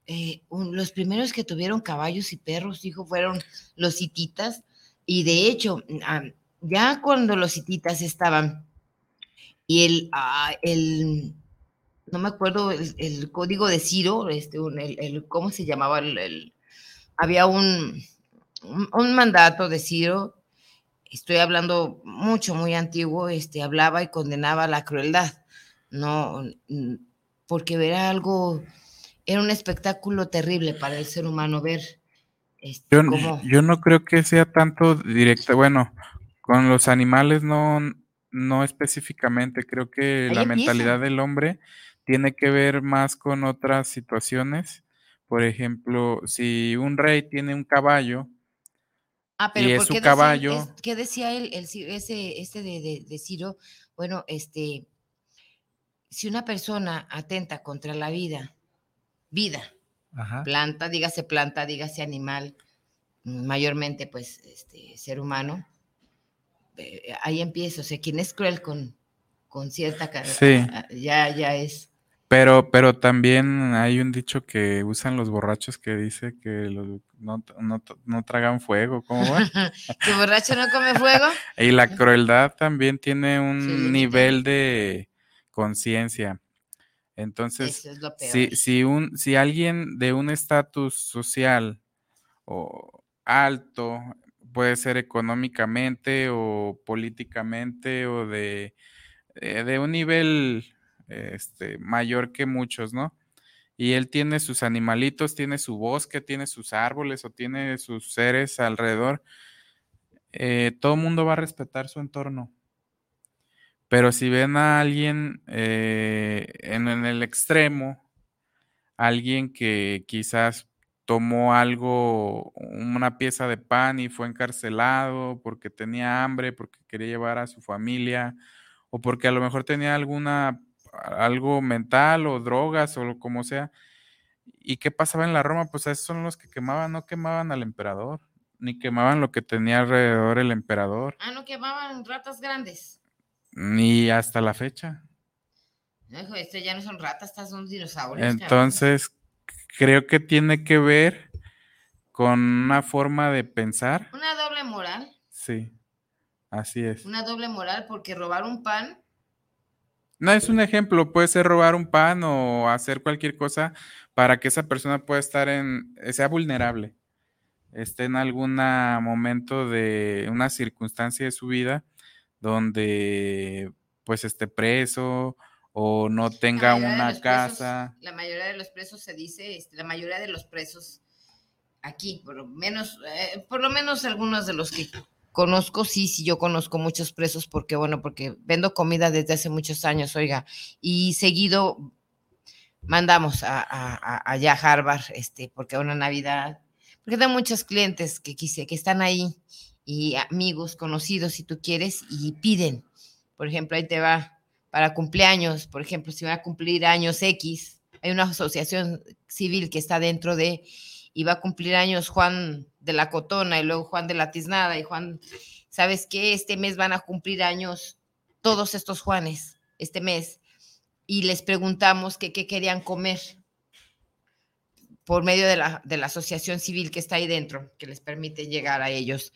eh, los primeros que tuvieron caballos y perros, dijo, fueron los hititas. Y de hecho, mm, ya cuando los hititas estaban, y el, ah, el no me acuerdo el, código de Ciro, este, el, ¿cómo se llamaba? El, había un, un, mandato de Ciro, estoy hablando mucho, muy antiguo, este, hablaba y condenaba la crueldad, no, porque era algo era un espectáculo terrible para el ser humano ver. Este, yo, no creo que sea tanto directo, bueno, con los animales no, no específicamente, creo que la mentalidad del hombre tiene que ver más con otras situaciones. Por ejemplo, si un rey tiene un caballo, ah, pero y es su caballo. ¿Qué decía él, el, ese, este de, de Ciro? Bueno, este, si una persona atenta contra la vida vida. Planta, dígase planta, dígase animal, mayormente pues este ser humano. Eh, ahí empiezo, o sea, quien es cruel con, con cierta sí. ya, ya es. Pero, pero también hay un dicho que usan los borrachos que dice que no, no, tragan fuego, ¿cómo va? ¿Que borracho no come fuego? y la crueldad también tiene un nivel de conciencia. Entonces, si, si, un, si alguien de un estatus social o alto, puede ser económicamente o políticamente o de, eh, de un nivel este, mayor que muchos, ¿no? Y él tiene sus animalitos, tiene su bosque, tiene sus árboles o tiene sus seres alrededor. Eh, todo el mundo va a respetar su entorno. Pero si ven a alguien eh, en, el extremo, alguien que quizás tomó algo, una pieza de pan y fue encarcelado porque tenía hambre, porque quería llevar a su familia, o porque a lo mejor tenía alguna algo mental o drogas o como sea. ¿Y qué pasaba en la Roma? Pues esos son los que quemaban, no quemaban al emperador, ni quemaban lo que tenía alrededor el emperador. Ah, no quemaban ratas grandes. Ni hasta la fecha. No, esto ya no son ratas, estas son dinosaurios. Entonces, creo que tiene que ver con una forma de pensar. Una doble moral. Sí, así es. Una doble moral porque robar un pan. No es un ejemplo, puede ser robar un pan o hacer cualquier cosa para que esa persona pueda estar en, sea vulnerable, esté en algún momento de una circunstancia de su vida donde pues esté preso o no tenga una casa. la mayoría de los presos se dice, este, la mayoría de los presos aquí, por lo menos, eh, por lo menos algunos de los que conozco, sí, sí, yo conozco muchos presos porque, bueno, porque vendo comida desde hace muchos años, oiga, y seguido mandamos a, allá a Harvard, este, porque una Navidad, porque tengo muchos clientes que quise, que están ahí y amigos, conocidos, si tú quieres, y piden, por ejemplo, ahí te va, para cumpleaños, por ejemplo, si van a cumplir años X, hay una asociación civil que está dentro de, y va a cumplir años Juan de la Cotona y luego Juan de la Tiznada y Juan, ¿sabes qué? Este mes van a cumplir años todos estos Juanes, este mes, y les preguntamos qué querían comer por medio de la, de la, asociación civil que está ahí dentro, que les permite llegar a ellos,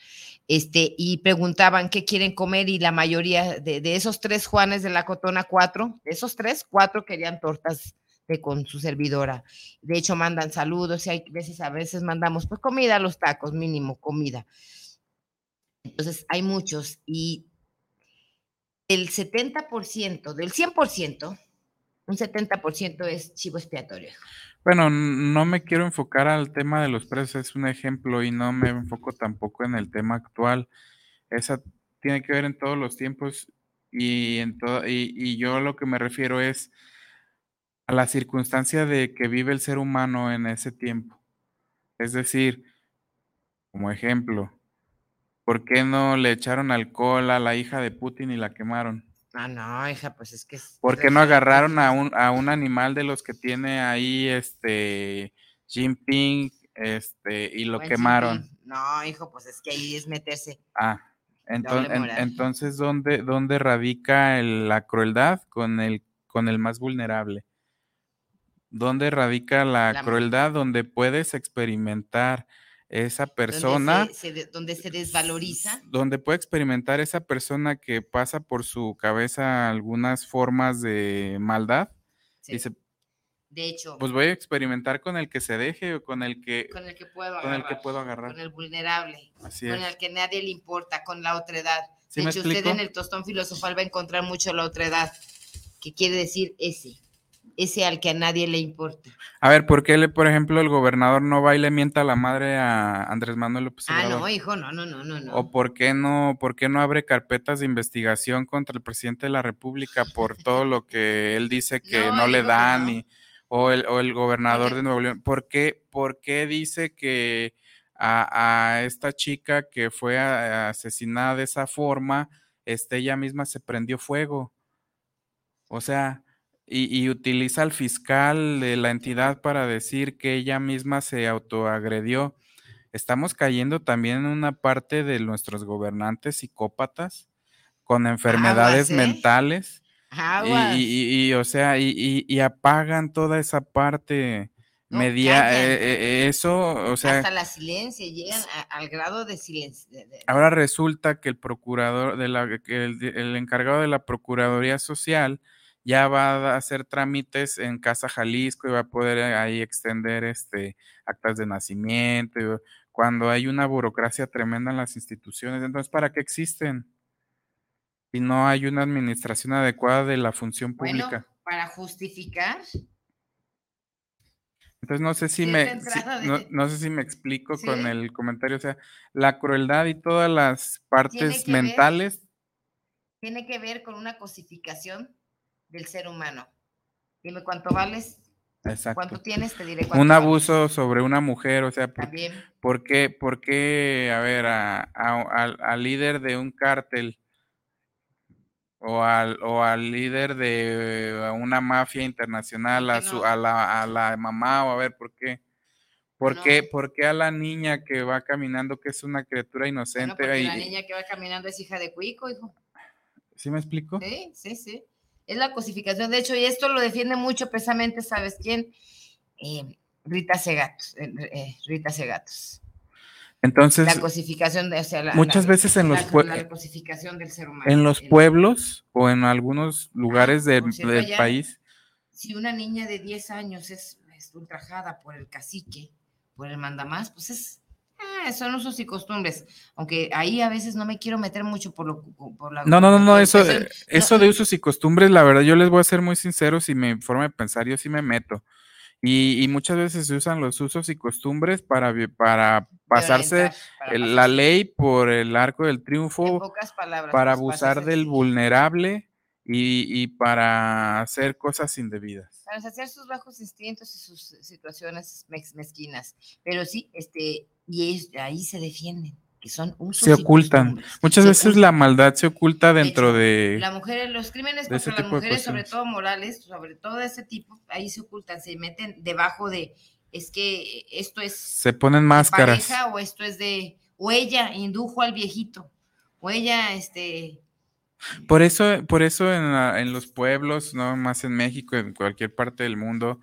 este, y preguntaban qué quieren comer y la mayoría de, de esos tres Juanes de la Cotona, cuatro, de esos tres, cuatro querían tortas de, con su servidora. De hecho, mandan saludos y hay veces, a veces mandamos pues comida a los tacos, mínimo comida. Entonces, hay muchos y el 70%, del 100%, un 70% es chivo expiatorio. Bueno, no me quiero enfocar al tema de los precios, es un ejemplo y no me enfoco tampoco en el tema actual. Esa tiene que ver en todos los tiempos y en todo y, y yo lo que me refiero es a la circunstancia de que vive el ser humano en ese tiempo. Es decir, como ejemplo, ¿por qué no le echaron alcohol a la hija de Putin y la quemaron? Ah, no, hija, pues es que... ¿Por qué no agarraron a un, a un animal de los que tiene ahí este Jinping este, y lo quemaron? No, hijo, pues es que ahí es meterse. Ah, entonces, entonces ¿dónde, ¿dónde radica la crueldad con el, con el más vulnerable? ¿Dónde radica la crueldad? Donde puedes experimentar esa persona. Donde se, desvaloriza. Donde puede experimentar esa persona que pasa por su cabeza algunas formas de maldad. Dice, de hecho. Pues voy a experimentar con el que se deje o con el que. Con el que puedo agarrar. Con el que puedo agarrar. Con el vulnerable. Así con el que nadie le importa, con la otra edad. de hecho, usted en el tostón filosofal va a encontrar mucho la otra edad, que quiere decir ese ese al que a nadie le importa. A ver, ¿por qué, por ejemplo, el gobernador no va y le mienta a la madre a Andrés Manuel López Obrador? Ah, no, hijo, no, no, no, no. ¿O por qué no, por qué no abre carpetas de investigación contra el presidente de la República por todo lo que él dice que no, le dan? o, el, o el gobernador de Nuevo León. ¿Por qué, por qué dice que a, esta chica que fue asesinada de esa forma, este, ella misma se prendió fuego? O sea, y, utiliza al fiscal de la entidad para decir que ella misma se autoagredió. Estamos cayendo también en una parte de nuestros gobernantes psicópatas con enfermedades ¿eh? mentales. Y, o sea, y, apagan toda esa parte media. Eh, eh, eso, o sea. Hasta la silencio, llegan al grado de silencio. Ahora resulta que el procurador, de la, el encargado de la Procuraduría Social ya va a hacer trámites en Casa Jalisco y va a poder eh, ahí extender este actas de nacimiento, cuando hay una burocracia tremenda en las instituciones. Entonces, ¿para qué existen? Si no hay una administración adecuada de la función pública. para justificar. Entonces no sé si me no, sé si me explico con el comentario, o sea, la crueldad y todas las partes mentales tiene que ver con una cosificación del ser humano. Dime cuánto vales, Exacto. cuánto tienes, te diré cuánto Un abuso sobre una mujer, o sea, ¿por, ¿por qué, por qué, a ver, al líder de un cártel o al, o al líder de una mafia internacional, a, su, a, la, a la mamá, o a ver, ¿por qué? ¿Por, qué, ¿Por qué a la niña que va caminando, que es una criatura inocente? la niña que va caminando es hija de Cuico, hijo. ¿Sí me explico? Sí, sí, sí es la cosificación. De hecho, y esto lo defiende mucho precisamente, ¿sabes quién? Eh, Rita Segatos. Eh, eh, Rita Segatos. Entonces, la cosificación de, o sea, muchas veces en los cosificación del ser humano. En los pueblos o en algunos lugares del, país. Si una niña de 10 años es, ultrajada por el cacique, por el mandamás, pues es ah, son usos y costumbres, aunque ahí a veces no me quiero meter mucho por, lo, por la... No, no, no, no, eso, eso de usos y costumbres, la verdad, yo les voy a ser muy sincero, si me forma de pensar, yo sí me meto. Y, muchas veces se usan los usos y costumbres para, para pasarse la ley por el arco del triunfo, para pues, abusar del vulnerable y, para hacer cosas indebidas. Para hacer sus bajos instintos y sus situaciones mezquinas. Pero sí, este, y ahí se defienden que son usos se ocultan. Muchas veces la maldad se oculta dentro de, la mujer, los crímenes contra las mujeres, sobre todo morales, sobre todo de ese tipo, ahí se ocultan, se meten debajo de es que esto es se ponen máscaras pareja, o esto es de o ella indujo al viejito o ella este por eso por eso en, en los pueblos no más en México en cualquier parte del mundo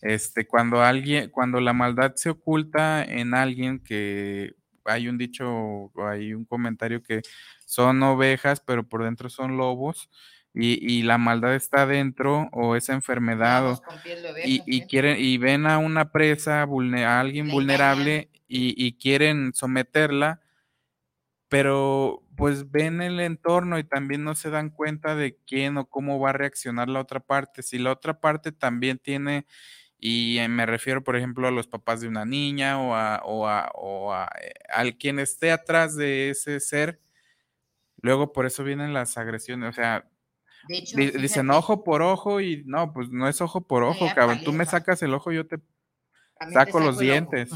este cuando alguien cuando la maldad se oculta en alguien que hay un dicho hay un comentario que son ovejas, pero por dentro son lobos. Y, la maldad está dentro o esa enfermedad y, quieren y ven a una presa a alguien vulnerable y, quieren someterla pero pues ven el entorno y también no se dan cuenta de quién o cómo va a reaccionar la otra parte si la otra parte también tiene y eh, me refiero, por ejemplo, a los papás de una niña o a, o a, o a eh, al quien esté atrás de ese ser. Luego por eso vienen las agresiones, o sea, dicen ojo por ojo y no, pues no es ojo por ojo, cabrón. Tú me sacas el ojo, yo te saco, los dientes.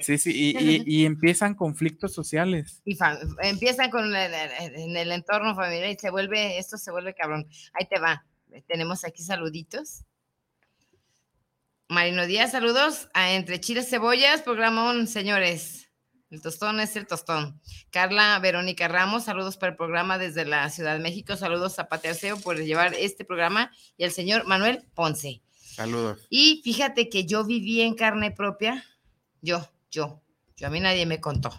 Sí, sí, y, y, empiezan conflictos sociales. Y empiezan con el, en el entorno familiar y se vuelve, esto se vuelve cabrón. Ahí te va. Tenemos aquí saluditos. Marino Díaz, saludos a Entre Chiles Cebollas, programón, señores. El tostón es el tostón. Carla Verónica Ramos, saludos para el programa desde la Ciudad de México. Saludos a Patearceo por llevar este programa y al señor Manuel Ponce. Saludos. Y fíjate que yo viví en carne propia. Yo, yo, yo a mí nadie me contó.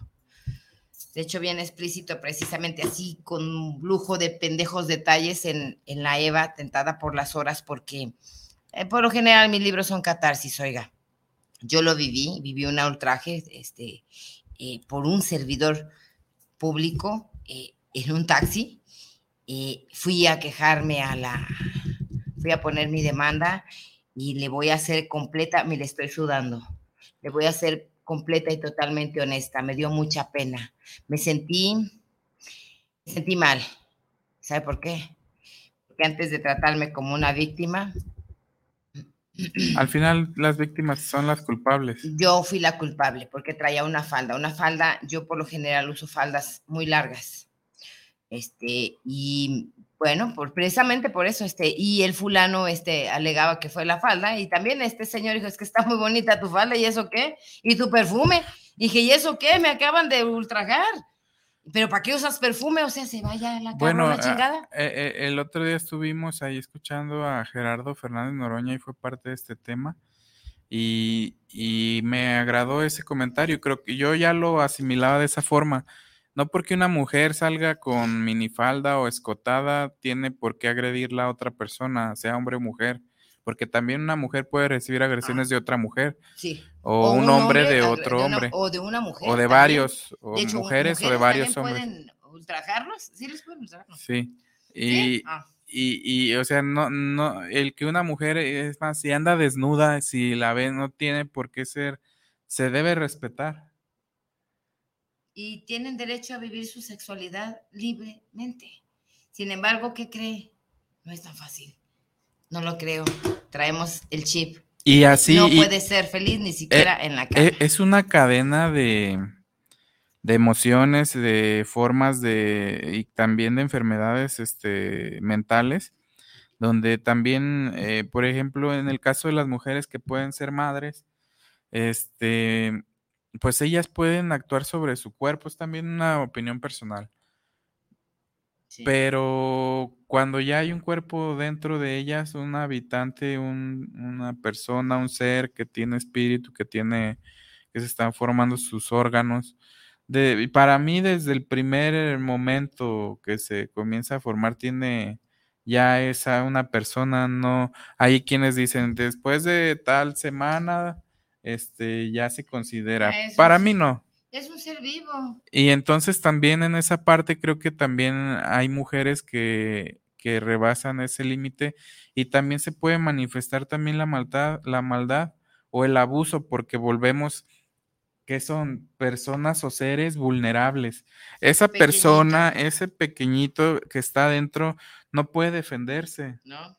De hecho, bien explícito, precisamente así, con lujo de pendejos detalles en, en la Eva, tentada por las horas, porque eh, por lo general mis libros son catarsis, oiga. Yo lo viví, viví un ultraje este, eh, por un servidor público eh, en un taxi. fui a quejarme a la, fui a poner mi demanda y le voy a hacer completa, me le estoy sudando, le voy a hacer completa y totalmente honesta. Me dio mucha pena. Me sentí, me sentí mal. ¿Sabe por qué? Porque antes de tratarme como una víctima, al final las víctimas son las culpables. Yo fui la culpable porque traía una falda. Una falda, yo por lo general uso faldas muy largas. Este, y bueno, por, precisamente por eso, este, y el fulano este, alegaba que fue la falda, y también este señor dijo, es que está muy bonita tu falda, ¿y eso qué? ¿Y tu perfume? dije, ¿y eso qué? Me acaban de ultrajar. Pero ¿para qué usas perfume? O sea, se vaya la bueno, chingada. Eh, eh, el otro día estuvimos ahí escuchando a Gerardo Fernández Noroña y fue parte de este tema. Y, y, me agradó ese comentario. Creo que yo ya lo asimilaba de esa forma. No porque una mujer salga con minifalda o escotada, tiene por qué agredir a otra persona, sea hombre o mujer porque también una mujer puede recibir agresiones ah. de otra mujer. Sí. O, un, hombre, de otro hombre. o de una mujer. O de varios, o mujeres, o de varios hombres. ¿Pueden ultrajarlos? Sí, les pueden ultrajar. Sí. Y, ah. y, y, o sea, no, no, el que una mujer, es más, si anda desnuda, si la ve, no tiene por qué ser, se debe respetar. Y tienen derecho a vivir su sexualidad libremente. Sin embargo, ¿qué cree? No es tan fácil. No lo creo. Traemos el chip. Y así. No puede ser feliz ni siquiera eh, en la cara. Es una cadena de, de emociones, de formas de. y también de enfermedades este, mentales. Donde también, eh, por ejemplo, en el caso de las mujeres que pueden ser madres, este, pues ellas pueden actuar sobre su cuerpo. Es también una opinión personal. Pero cuando ya hay un cuerpo dentro de ellas, un habitante, una persona, un ser que tiene espíritu, que tiene que se están formando sus órganos. De, para mí, desde el primer momento que se comienza a formar, tiene ya esa una persona, no, hay quienes dicen, después de tal semana, este, ya se considera. Para mí no. Es un ser vivo. Y entonces también en esa parte creo que también hay mujeres que, que rebasan ese límite y también se puede manifestar también la maldad, la maldad o el abuso porque volvemos que son personas o seres vulnerables. Esa persona, ese pequeñito que está dentro, no puede defenderse. No.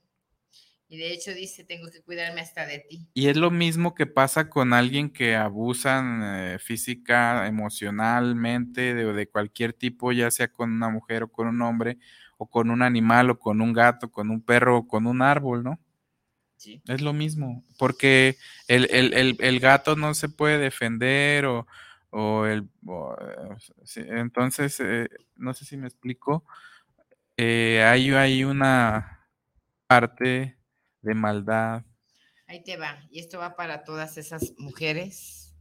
Y de hecho dice, tengo que cuidarme hasta de ti. Y es lo mismo que pasa con alguien que abusan eh, física, emocionalmente, de, de cualquier tipo, ya sea con una mujer o con un hombre, o con un animal, o con un gato, con un perro, o con un árbol, ¿no? Sí. Es lo mismo, porque el, el, gato no se puede defender o, o el... entonces, eh, no sé si me explico, eh, hay, hay una parte de maldad. Ahí te va. Y esto va para todas esas mujeres.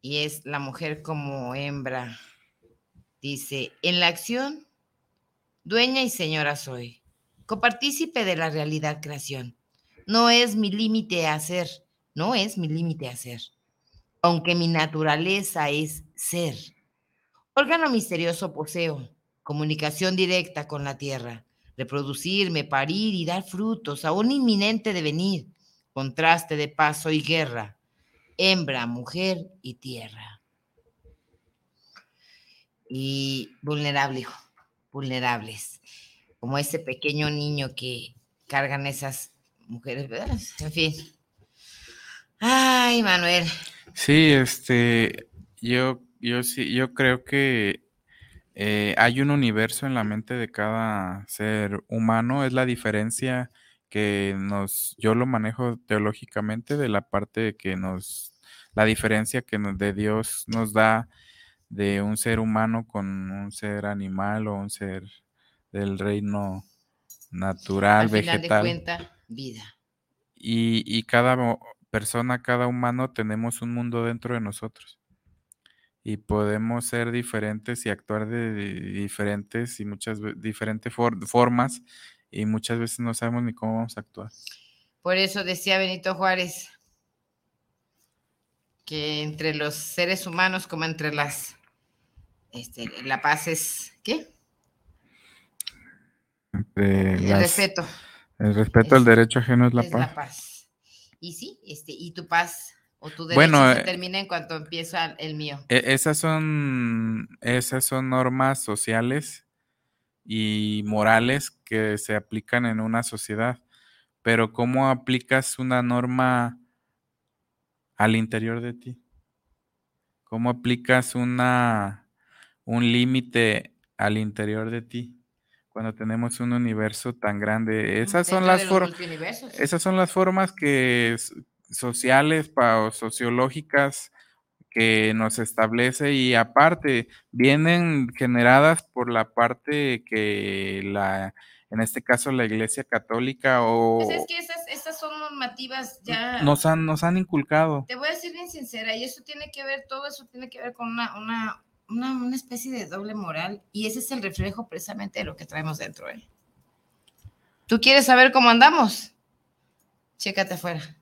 Y es la mujer como hembra. Dice, en la acción, dueña y señora soy, copartícipe de la realidad creación. No es mi límite a ser, no es mi límite a ser, aunque mi naturaleza es ser. Órgano misterioso poseo, comunicación directa con la tierra reproducirme, parir y dar frutos a un inminente devenir, contraste de paso y guerra, hembra, mujer y tierra. Y vulnerable, vulnerables, como ese pequeño niño que cargan esas mujeres, En fin. Ay, Manuel. Sí, este, yo, yo sí, yo creo que eh, hay un universo en la mente de cada ser humano, es la diferencia que nos, yo lo manejo teológicamente de la parte que nos, la diferencia que nos, de Dios nos da de un ser humano con un ser animal o un ser del reino natural, Al final vegetal. De cuenta, vida. Y, y cada persona, cada humano tenemos un mundo dentro de nosotros y podemos ser diferentes y actuar de diferentes y muchas diferentes formas y muchas veces no sabemos ni cómo vamos a actuar. Por eso decía Benito Juárez que entre los seres humanos como entre las este, la paz es ¿qué? el respeto. El respeto al derecho ajeno es la paz. La paz. Y sí, este, y tu paz o tu derecho bueno, se eh, termina en cuanto empieza el mío. E, esas son, esas son normas sociales y morales que se aplican en una sociedad. Pero ¿cómo aplicas una norma al interior de ti? ¿Cómo aplicas una un límite al interior de ti? Cuando tenemos un universo tan grande, esas son las formas, esas son las formas que sociales o sociológicas que nos establece y aparte vienen generadas por la parte que la en este caso la Iglesia Católica o pues es que esas, son normativas ya nos han nos han inculcado. Te voy a decir bien sincera y eso tiene que ver todo eso tiene que ver con una una, una, especie de doble moral y ese es el reflejo precisamente de lo que traemos dentro. ¿eh? ¿Tú quieres saber cómo andamos? Chécate afuera.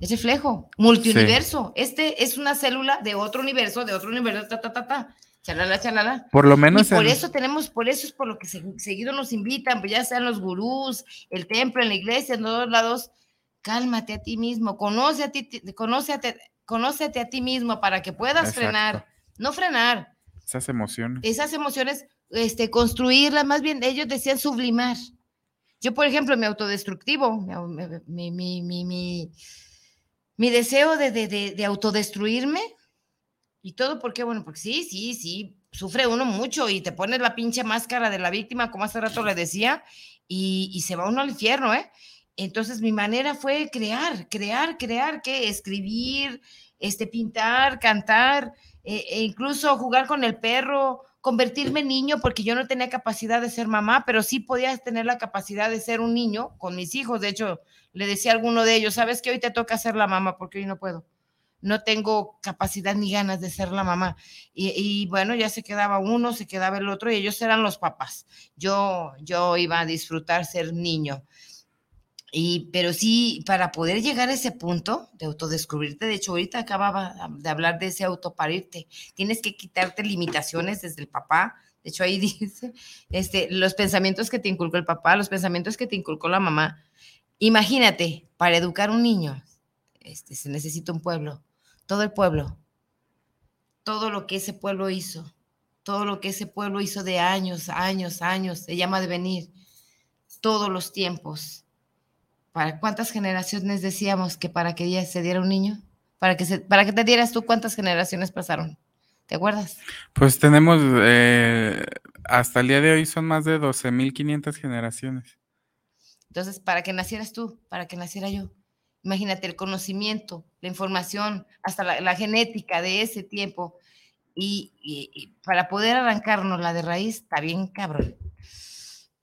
Es reflejo, multiuniverso. Este es una célula de otro universo, de otro universo, ta, ta, ta, ta. Chalala, chalala. Por lo menos. Y por eso tenemos, por eso es por lo que seguido nos invitan, pues ya sean los gurús, el templo, en la iglesia, en todos lados. Cálmate a ti mismo, conoce a ti, conócete, conócete a ti mismo para que puedas frenar, no frenar. Esas emociones. Esas emociones, este, construirlas, más bien, ellos decían sublimar. Yo, por ejemplo, mi autodestructivo, mi, mi, mi, mi mi deseo de, autodestruirme y todo porque, bueno, porque sí, sí, sí, sufre uno mucho y te pones la pinche máscara de la víctima, como hace rato le decía, y, se va uno al infierno, ¿eh? Entonces mi manera fue crear, crear, crear, ¿qué? Escribir, este, pintar, cantar, eh, e incluso jugar con el perro, convertirme en niño, porque yo no tenía capacidad de ser mamá, pero sí podía tener la capacidad de ser un niño con mis hijos. De hecho, le decía a alguno de ellos, ¿sabes que hoy te toca ser la mamá porque hoy no puedo? no tengo capacidad ni ganas de ser la mamá. Y, bueno, ya se quedaba uno, se quedaba el otro y ellos eran los papás. Yo, yo iba a disfrutar ser niño. Y, pero sí, para poder llegar a ese punto de autodescubrirte, de hecho, ahorita acababa de hablar de ese autoparirte, tienes que quitarte limitaciones desde el papá. De hecho, ahí dice, este, los pensamientos que te inculcó el papá, los pensamientos que te inculcó la mamá. Imagínate, para educar un niño, este, se necesita un pueblo, todo el pueblo, todo lo que ese pueblo hizo, todo lo que ese pueblo hizo de años, años, años, se llama de venir, todos los tiempos ¿Para cuántas generaciones decíamos que para que se diera un niño? Para que, para que te dieras tú, ¿cuántas generaciones pasaron? ¿Te acuerdas? Pues tenemos, eh, hasta el día de hoy son más de 12.500 generaciones. Entonces, para que nacieras tú, para que naciera yo. Imagínate el conocimiento, la información, hasta la, genética de ese tiempo. Y, y, para poder arrancarnos la de raíz, está bien cabrón.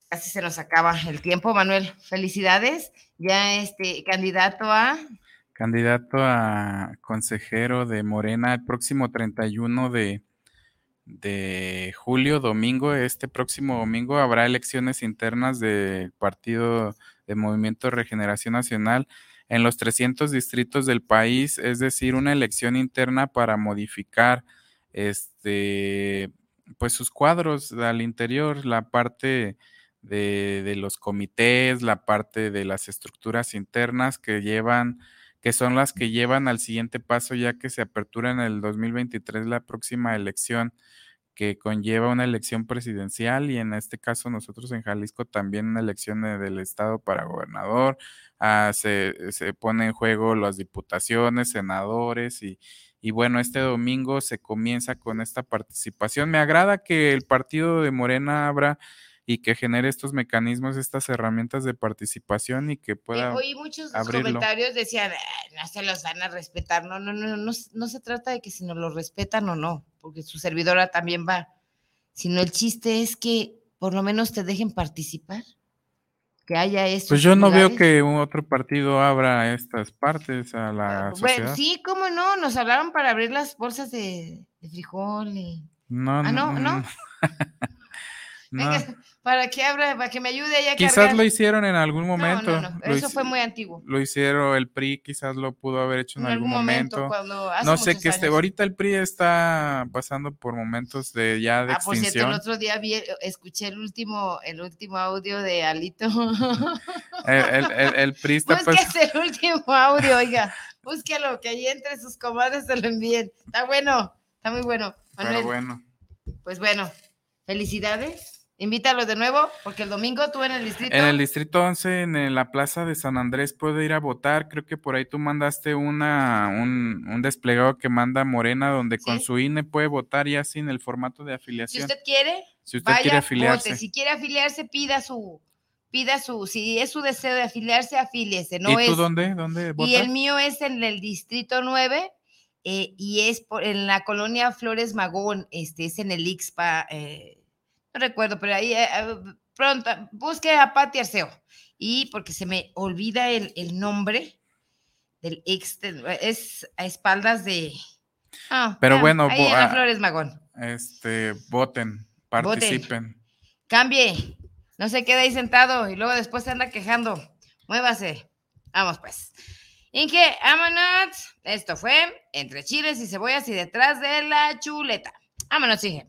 Casi se nos acaba el tiempo, Manuel. Felicidades. Ya este candidato a candidato a consejero de Morena el próximo 31 de, de julio, domingo. Este próximo domingo habrá elecciones internas del Partido de Movimiento de Regeneración Nacional en los 300 distritos del país, es decir, una elección interna para modificar este pues sus cuadros al interior, la parte de, los comités, la parte de las estructuras internas que llevan, que son las que llevan al siguiente paso ya que se apertura en el 2023 la próxima elección que conlleva una elección presidencial y en este caso nosotros en Jalisco también una elección del estado para gobernador, ah, se, se pone en juego las diputaciones, senadores y, y bueno, este domingo se comienza con esta participación. Me agrada que el partido de Morena abra y que genere estos mecanismos, estas herramientas de participación y que pueda. Oí muchos comentarios decían, no se los van a respetar. No, no, no, no, no se trata de que si no lo respetan o no, porque su servidora también va. Sino el chiste es que por lo menos te dejen participar. Que haya eso. Pues yo no veo que un otro partido abra estas partes a la sociedad. sí, cómo no, nos hablaron para abrir las bolsas de, frijol y. No, ah, no, no. para que abra, para que me ayude Quizás lo hicieron en algún momento. No, no, Eso fue muy antiguo. Lo hicieron el PRI, quizás lo pudo haber hecho en, algún, momento. no sé qué este, ahorita el PRI está pasando por momentos de ya de ah, extinción. Por cierto, el otro día vi, escuché el último, el último audio de Alito. el, el, PRI está Busque el último audio, oiga. Búsquelo, que ahí entre sus comadres se lo envíen. Está bueno, está muy bueno. Pero bueno. Pues bueno, felicidades Invítalo de nuevo, porque el domingo tú en el distrito. En el distrito 11, en la plaza de San Andrés, puede ir a votar. Creo que por ahí tú mandaste una, un, desplegado que manda Morena, donde con su INE puede votar ya sin el formato de afiliación. Si usted quiere, si usted quiere afiliarse. Si quiere afiliarse, pida su, pida su, si es su deseo de afiliarse, afíliese. No ¿Y tú dónde? ¿Dónde votas? Y el mío es en el distrito 9. Eh, y es por, en la colonia Flores Magón, este es en el IXPA, eh, no recuerdo, pero ahí eh, eh, pronto, busque a Pati Arceo. Y porque se me olvida el, nombre del ex, es a espaldas de... Ah, pero bueno, ahí ah, Flores Magón. Este, voten, participen. Cambie, no se quede ahí sentado y luego después se anda quejando. Muévase. Vamos pues. Inge, vámonos. Esto fue Entre Chiles y Cebollas y detrás de la chuleta. Vámonos, Inge.